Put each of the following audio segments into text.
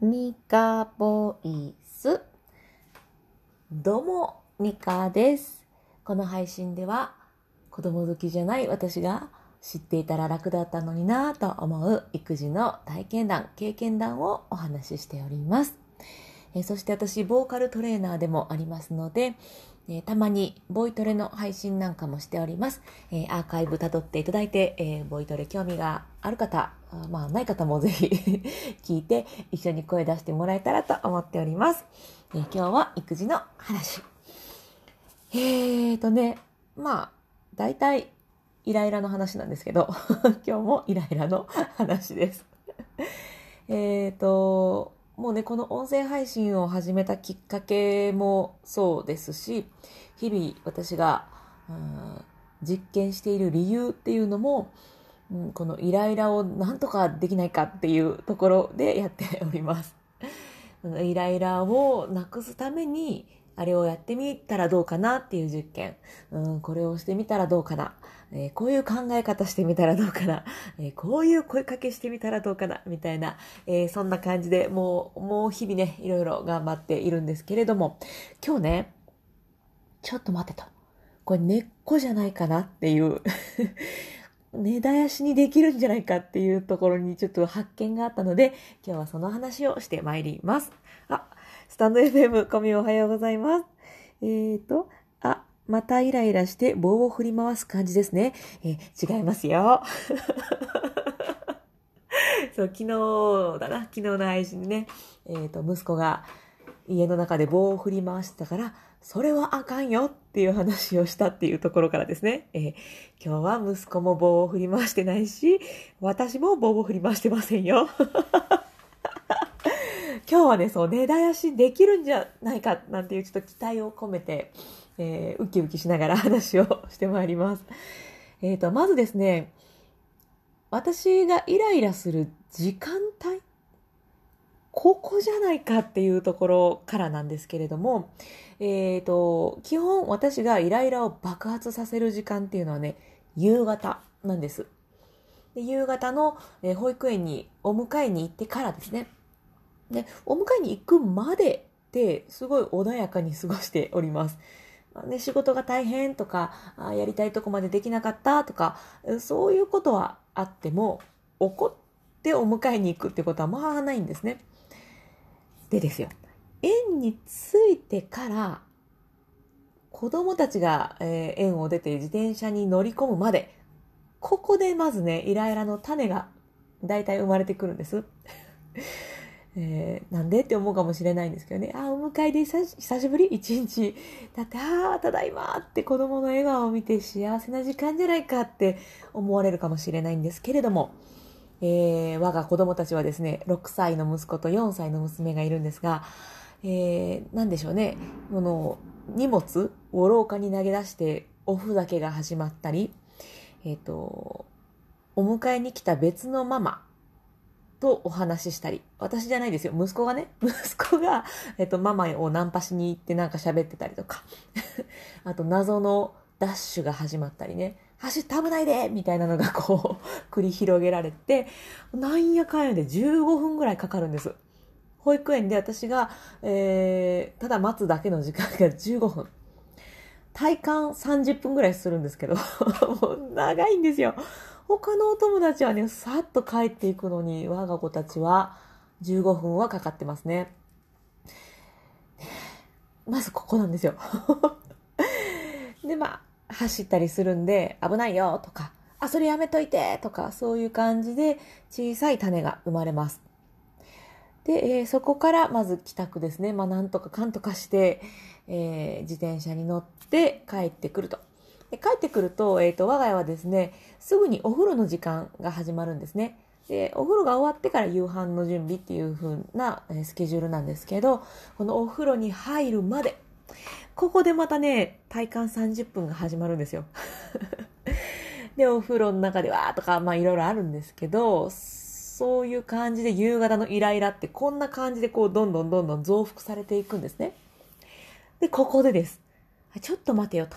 ミカボイス。どうも、ミカです。この配信では、子供好きじゃない私が知っていたら楽だったのになぁと思う育児の体験談、経験談をお話ししております。えそして私、ボーカルトレーナーでもありますので、えーたまにボイトレの配信なんかもしております。えーアーカイブ辿っていただいて、えーボイトレ興味がある方、あまあない方もぜひ聞いて一緒に声出してもらえたらと思っております。え今日は育児の話。えーとね、まあ、大体イライラの話なんですけど、今日もイライラの話です。えーと、もうね、この音声配信を始めたきっかけもそうですし、日々私が、うん実験している理由っていうのも、うんこのイライラをなんとかできないかっていうところでやっております。イライラをなくすために、あれをやってみたらどうかなっていう実験。うん、これをしてみたらどうかな。えーこういう考え方してみたらどうかな。えーこういう声かけしてみたらどうかな。みたいな、えーそんな感じでもう、もう日々ね、いろいろ頑張っているんですけれども、今日ね、ちょっと待ってと。これ根っこじゃないかなっていう、根絶やしにできるんじゃないかっていうところにちょっと発見があったので、今日はその話をしてまいります。あ、スタンド FM コミおはようございます。えーと、あ、またイライラして棒を振り回す感じですね。えー違いますよ。そう、昨日だな、昨日の配信ね、えっ、と、息子が家の中で棒を振り回してたから、それはあかんよっていう話をしたっていうところからですね、えー今日は息子も棒を振り回してないし、私も棒を振り回してませんよ。今日はね、そう、根絶やしできるんじゃないかなんていうちょっと期待を込めて、えーウキウキしながら話をしてまいります。えっ、と、まずですね、私がイライラする時間帯ここじゃないかっていうところからなんですけれども、えっ、と、基本私がイライラを爆発させる時間っていうのはね、夕方なんです。で夕方の、え保育園にお迎えに行ってからですね。で、お迎えに行くまでってすごい穏やかに過ごしております。まね、仕事が大変とか、あやりたいとこまでできなかったとか、そういうことはあっても、怒ってお迎えに行くってことはまあないんですね。でですよ、園に着いてから、子供たちが、えー園を出て自転車に乗り込むまで、ここでまずね、イライラの種が大体生まれてくるんです。えーなんでって思うかもしれないんですけどね、あー、お迎えで久しぶり？一日。だって、ああ、ただいまって子供の笑顔を見て幸せな時間じゃないかって思われるかもしれないんですけれども、えー我が子供たちはですね、6歳の息子と4歳の娘がいるんですが、えー、なんでしょうね、この荷物を廊下に投げ出しておふざけが始まったり、えっ、と、お迎えに来た別のママとお話ししたり、私じゃないですよ、息子がね、息子が、えっ、と、ママをナンパしに行ってなんか喋ってたりとか、あと謎のダッシュが始まったりね、走って危ないでみたいなのがこう、繰り広げられて、なんやかんやで15分ぐらいかかるんです。保育園で私が、えー、ただ待つだけの時間が15分。体感30分ぐらいするんですけど、もう長いんですよ。他のお友達はね、さっと帰っていくのに、我が子たちは15分はかかってますね。まずここなんですよ。で、まあ、走ったりするんで、危ないよとか、あ、それやめといてとか、そういう感じで小さい種が生まれます。で、えーそこからまず帰宅ですね。まあ、なんとかかんとかして、えー自転車に乗って帰ってくると。で帰ってくると、えっ、と、我が家はですね、すぐにお風呂の時間が始まるんですね。で、お風呂が終わってから夕飯の準備っていう風なスケジュールなんですけど、このお風呂に入るまで、ここでまたね、体感30分が始まるんですよ。で、お風呂の中でわーとか、まあいろいろあるんですけど、そういう感じで夕方のイライラってこんな感じでこうどんどんどんどん増幅されていくんですね。で、ここでです。ちょっと待てよと。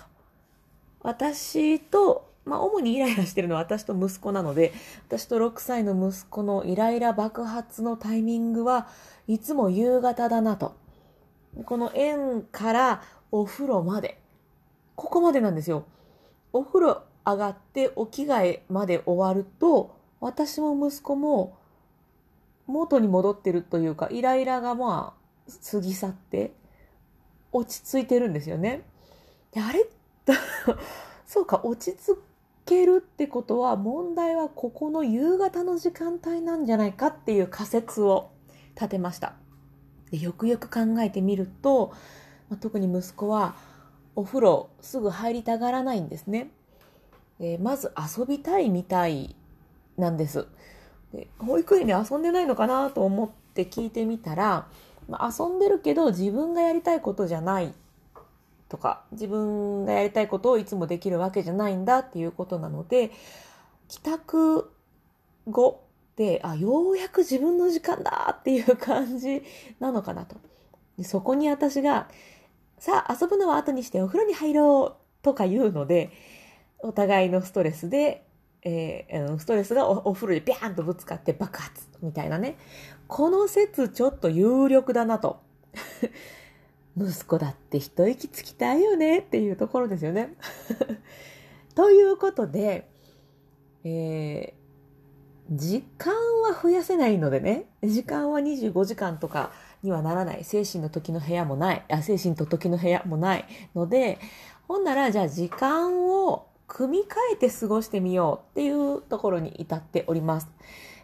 私とまあ、主にイライラしてるのは私と息子なので、私と6歳の息子のイライラ爆発のタイミングはいつも夕方だなと。この園からお風呂まで。ここまでなんですよ。お風呂上がってお着替えまで終わると、私も息子も元に戻ってるというか、イライラがまあ、過ぎ去って、落ち着いてるんですよね。であれ そうか、落ち着けるってことは、問題はここの夕方の時間帯なんじゃないかっていう仮説を立てました。でよくよく考えてみると、まあ、特に息子はお風呂すぐ入りたがらないんですね。えまず遊びたいみたいなんです。で保育園で遊んでないのかなと思って聞いてみたら、まあ、遊んでるけど自分がやりたいことじゃないとか自分がやりたいことをいつもできるわけじゃないんだっていうことなので帰宅後であようやく自分の時間だっていう感じなのかなとでそこに私がさあ遊ぶのは後にしてお風呂に入ろうとか言うのでお互いのストレスでえー、ストレスがお風呂でビャーンとぶつかって爆発みたいなね。この説ちょっと有力だなと。息子だって一息つきたいよねっていうところですよね。ということで、えー、時間は増やせないのでね、時間は25時間とかにはならない。精神の時の部屋もない。あ精神と時の部屋もないので、ほんならじゃあ時間を組み替えて過ごしてみようっていうところに至っております。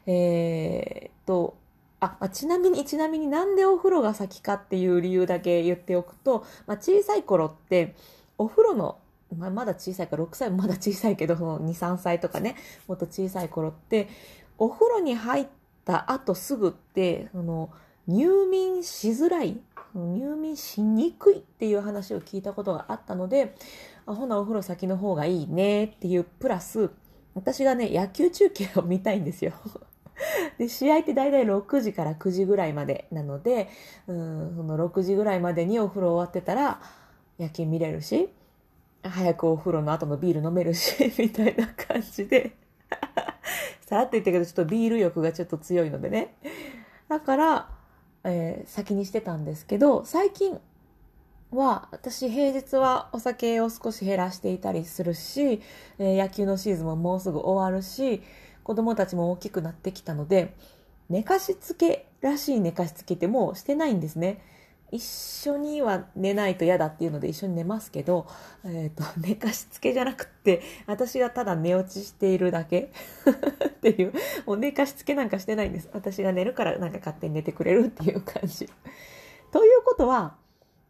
えー、と、あ、まあ、ちなみに、ちなみになんでお風呂が先かっていう理由だけ言っておくと、まあ、小さい頃って、お風呂の、まあ、まだ小さいか6歳もまだ小さいけど、その2、3歳とかね、もっと小さい頃って、お風呂に入った後すぐって、その、入眠しづらい、入眠しにくいっていう話を聞いたことがあったので、あ、ほなお風呂先の方がいいねっていうプラス、私がね、野球中継を見たいんですよ。で、試合って大体6時から9時ぐらいまでなので、うん、その6時ぐらいまでにお風呂終わってたら、野球見れるし、早くお風呂の後のビール飲めるし、みたいな感じで。さらっと言ったけど、ちょっとビール欲がちょっと強いのでね。だから、えー、先にしてたんですけど、最近、は、私平日はお酒を少し減らしていたりするし、えー、野球のシーズンももうすぐ終わるし、子供たちも大きくなってきたので、寝かしつけらしい寝かしつけってもうしてないんですね。一緒には寝ないと嫌だっていうので一緒に寝ますけど、えっ、ー、と、寝かしつけじゃなくって、私がただ寝落ちしているだけ っていう、もう寝かしつけなんかしてないんです。私が寝るからなんか勝手に寝てくれるっていう感じ。ということは、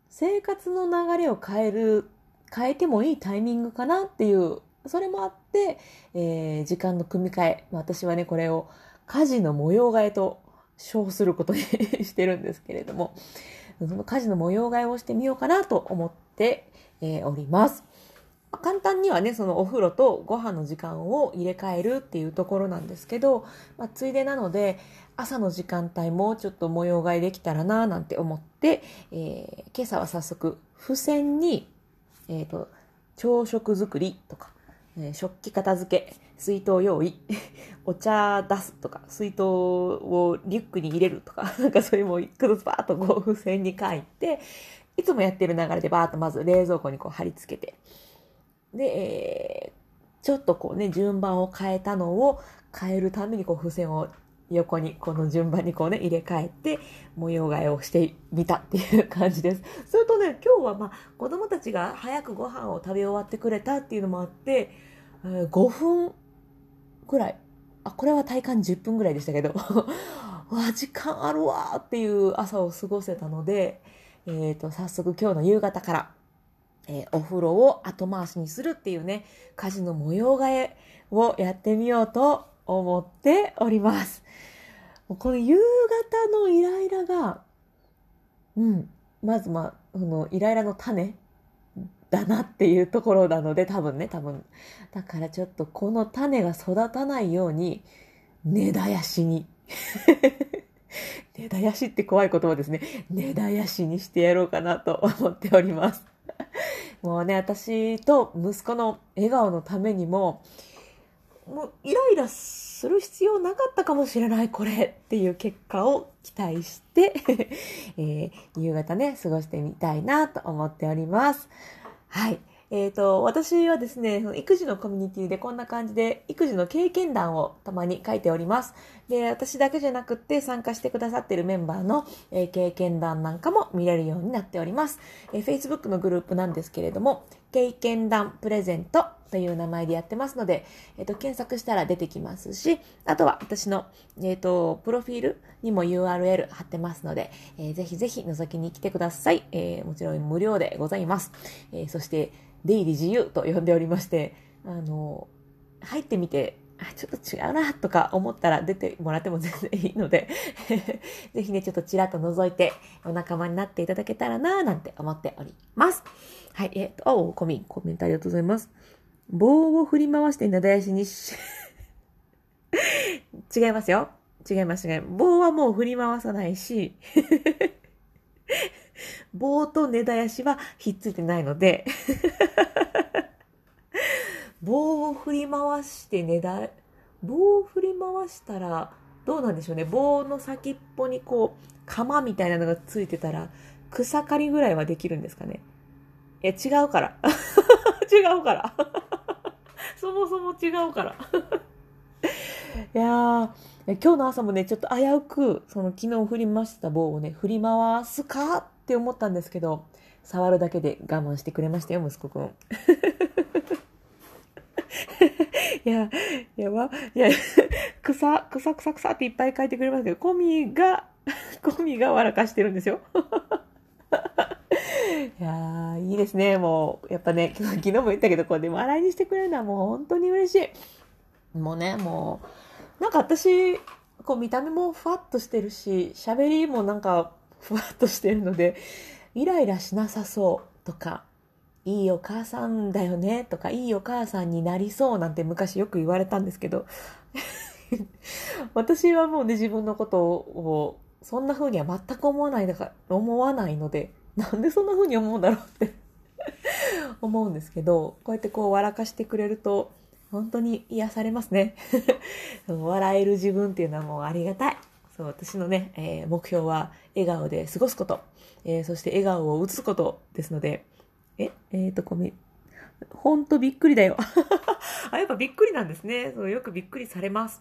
生活の流れを変える、変えてもいいタイミングかなっていう、それもあって、えー、時間の組み替え、私はね、これを家事の模様替えと称することに してるんですけれども、その家事の模様替えをしてみようかなと思って、えー、おります。簡単にはね、そのお風呂とご飯の時間を入れ替えるっていうところなんですけど、まあ、ついでなので、朝の時間帯もちょっと模様替えできたらなぁなんて思って、えー、今朝は早速、付箋に、えっ、ー、と、朝食作りとか、え、食器片付け、水筒用意、お茶出すとか、水筒をリュックに入れるとか、なんかそういうもう一個ずつバーッとこう付箋に書いて、いつもやってる流れでバーッとまず冷蔵庫にこう貼り付けて、で、えー、ちょっとこうね、順番を変えたのを変えるためにこう付箋を横にこの順番にこうね、入れ替えて模様替えをしてみたっていう感じです。それとね、今日はまあ子供たちが早くご飯を食べ終わってくれたっていうのもあって、5分くらい。あ、これは体感10分ぐらいでしたけど、わ、時間あるわっていう朝を過ごせたので、えっ、ー、と、早速今日の夕方からえー、お風呂を後回しにするっていうね、家事の模様替えをやってみようと思っております。この夕方のイライラが、うん、まずまあ、そのイライラの種だなっていうところなので、多分ね、多分。だからちょっとこの種が育たないように、根絶やしに。根絶やしって怖い言葉ですね。根絶やしにしてやろうかなと思っております。もうね、私と息子の笑顔のためにも、もうイライラする必要なかったかもしれない、これっていう結果を期待して えー、夕方ね、過ごしてみたいなと思っております。はい。えっ、ー、と、私はですね、育児のコミュニティでこんな感じで、育児の経験談をたまに書いております。で、私だけじゃなくって参加してくださっているメンバーの、えー、経験談なんかも見れるようになっております。えー、Facebook のグループなんですけれども、経験談プレゼントという名前でやってますので、えっ、と、検索したら出てきますし、あとは私の、えっ、と、プロフィールにも URL 貼ってますので、えー、ぜひぜひ覗きに来てください。えー、もちろん無料でございます。えー、そして、出入り自由と呼んでおりまして、あの、入ってみて、あ、ちょっと違うなとか思ったら出てもらっても全然いいので ぜひね、ちょっとちらっと覗いてお仲間になっていただけたらななんて思っております。はい、えっ、ー、と、おコミン、コメントありがとうございます。棒を振り回してなだやしにし 違いますよ。違います、違います。棒はもう振り回さないし 棒と根絶やしはひっついてないので 棒を振り回して根絶棒を振り回したらどうなんでしょうね棒の先っぽにこう鎌みたいなのがついてたら草刈りぐらいはできるんですかねえ違うから違うからそもそも違うからいやー今日の朝もねちょっと危うくその昨日振りました棒をね振り回すかって思ったんですけど、触るだけで我慢してくれましたよ、息子くん。いや、や、ま、いや、草、草草草っていっぱい書いてくれますけど、コミが、コミが笑かしてるんですよ。いや、いいですね。もう、やっぱね、昨日も言ったけど、こうで笑いにしてくれるのはもう本当に嬉しい。もうね、もう、なんか私、こう見た目もふわっとしてるし、喋りもなんかふわっとしてるので、イライラしなさそうとか、いいお母さんだよねとか、いいお母さんになりそうなんて昔よく言われたんですけど、私はもうね、自分のことを、そんな風には全く思わないだから、思わないので、なんでそんな風に思うんだろうって 思うんですけど、こうやってこう笑かしてくれると、本当に癒されますね。笑える自分っていうのはもうありがたい。そう私のね、えー、目標は笑顔で過ごすこと、えー、そして笑顔を映すことですので、え、えっ、ー、と、ごめん。ほんとびっくりだよ。あ、やっぱびっくりなんですね。そうよくびっくりされます。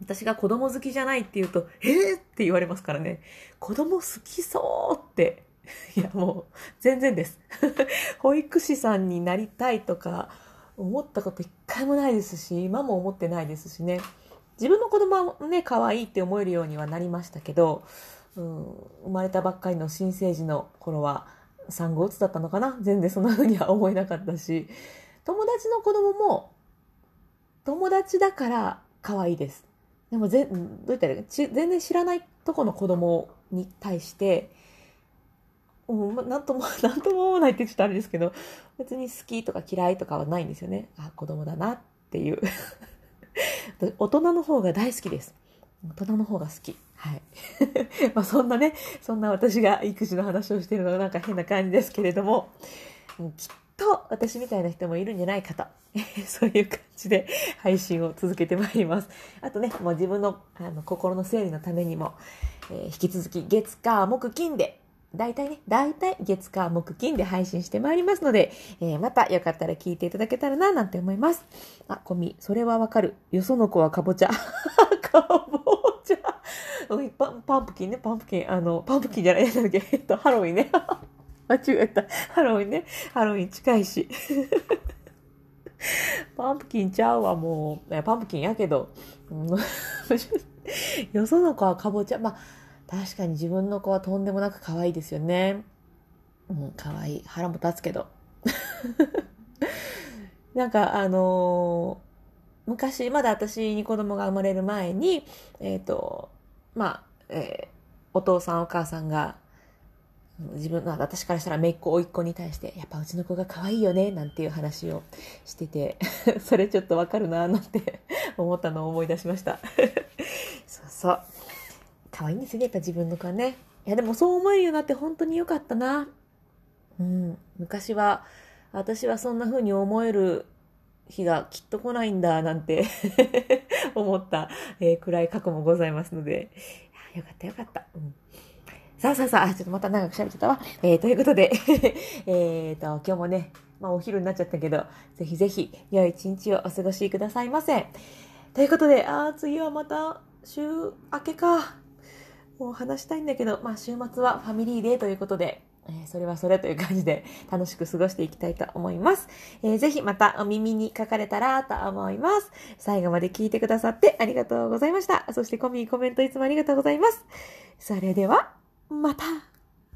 私が子供好きじゃないって言うと、えー、って言われますからね。子供好きそうって。いや、もう、全然です。保育士さんになりたいとか、思ったこと一回もないですし、今も思ってないですしね。自分の子供はね、可愛いって思えるようにはなりましたけど、うん、生まれたばっかりの新生児の頃は産後うつだったのかな？全然そんな風には思えなかったし、友達の子供も友達だから可愛いです。でもぜ、どう言ったら全然知らないとこの子供に対して、うん、なんとも、なんとも思わないってちょっとあれですけど、別に好きとか嫌いとかはないんですよね。あ、子供だなっていう 大人の方が大好きです。大人の方が好き。はい。まあそんなね、そんな私が育児の話をしてるのがなんか変な感じですけれども、きっと私みたいな人もいるんじゃないかと、そういう感じで配信を続けてまいります。あとね、もう自分のあの心の整理のためにも、えー、引き続き月火木金で大体ね、大体月火木金で配信してまいりますので、えー、またよかったら聞いていただけたらな、なんて思います。あ、コミ、それはわかる。よその子はかぼちゃ。かぼちゃ。パンパンプキンね、パンプキン。あの、パンプキンじゃない、なんだっけ、えっと、ハロウィンね。間違えた。ハロウィンね。ハロウィン近いし。パンプキンちゃうわ、もう。パンプキンやけど。よその子はかぼちゃ。まあ確かに自分の子はとんでもなく可愛いですよね。うん、可愛い。腹も立つけど。なんかあのー、昔、まだ私に子供が生まれる前に、えっ、ー、と、まあ、えー、お父さんお母さんが、自分の、私からしたらめいっ子、おいっ子に対して、やっぱうちの子が可愛いよね、なんていう話をしてて、それちょっとわかるな、なんて思ったのを思い出しました。そうそう。可愛いんですね、やっぱ自分の子はね。いや、でもそう思えるようになって本当に良かったな。うん。昔は、私はそんな風に思える日がきっと来ないんだなんて 思った、えー、暗い過去もございますので、よかったよかった。うんさあさあさあ、ちょっとまた長く喋っちゃったわ。えー、ということで えっと、今日もね、まあお昼になっちゃったけど、ぜひぜひ良い一日をお過ごしくださいませ。ということで、ああ、次はまた週明けか。もう話したいんだけど、まあ週末はファミリーデーということで、えー、それはそれという感じで楽しく過ごしていきたいと思います。えー、ぜひまたお耳に書かれたらと思います。最後まで聞いてくださってありがとうございました。そしてコミーコメントいつもありがとうございます。それでは、また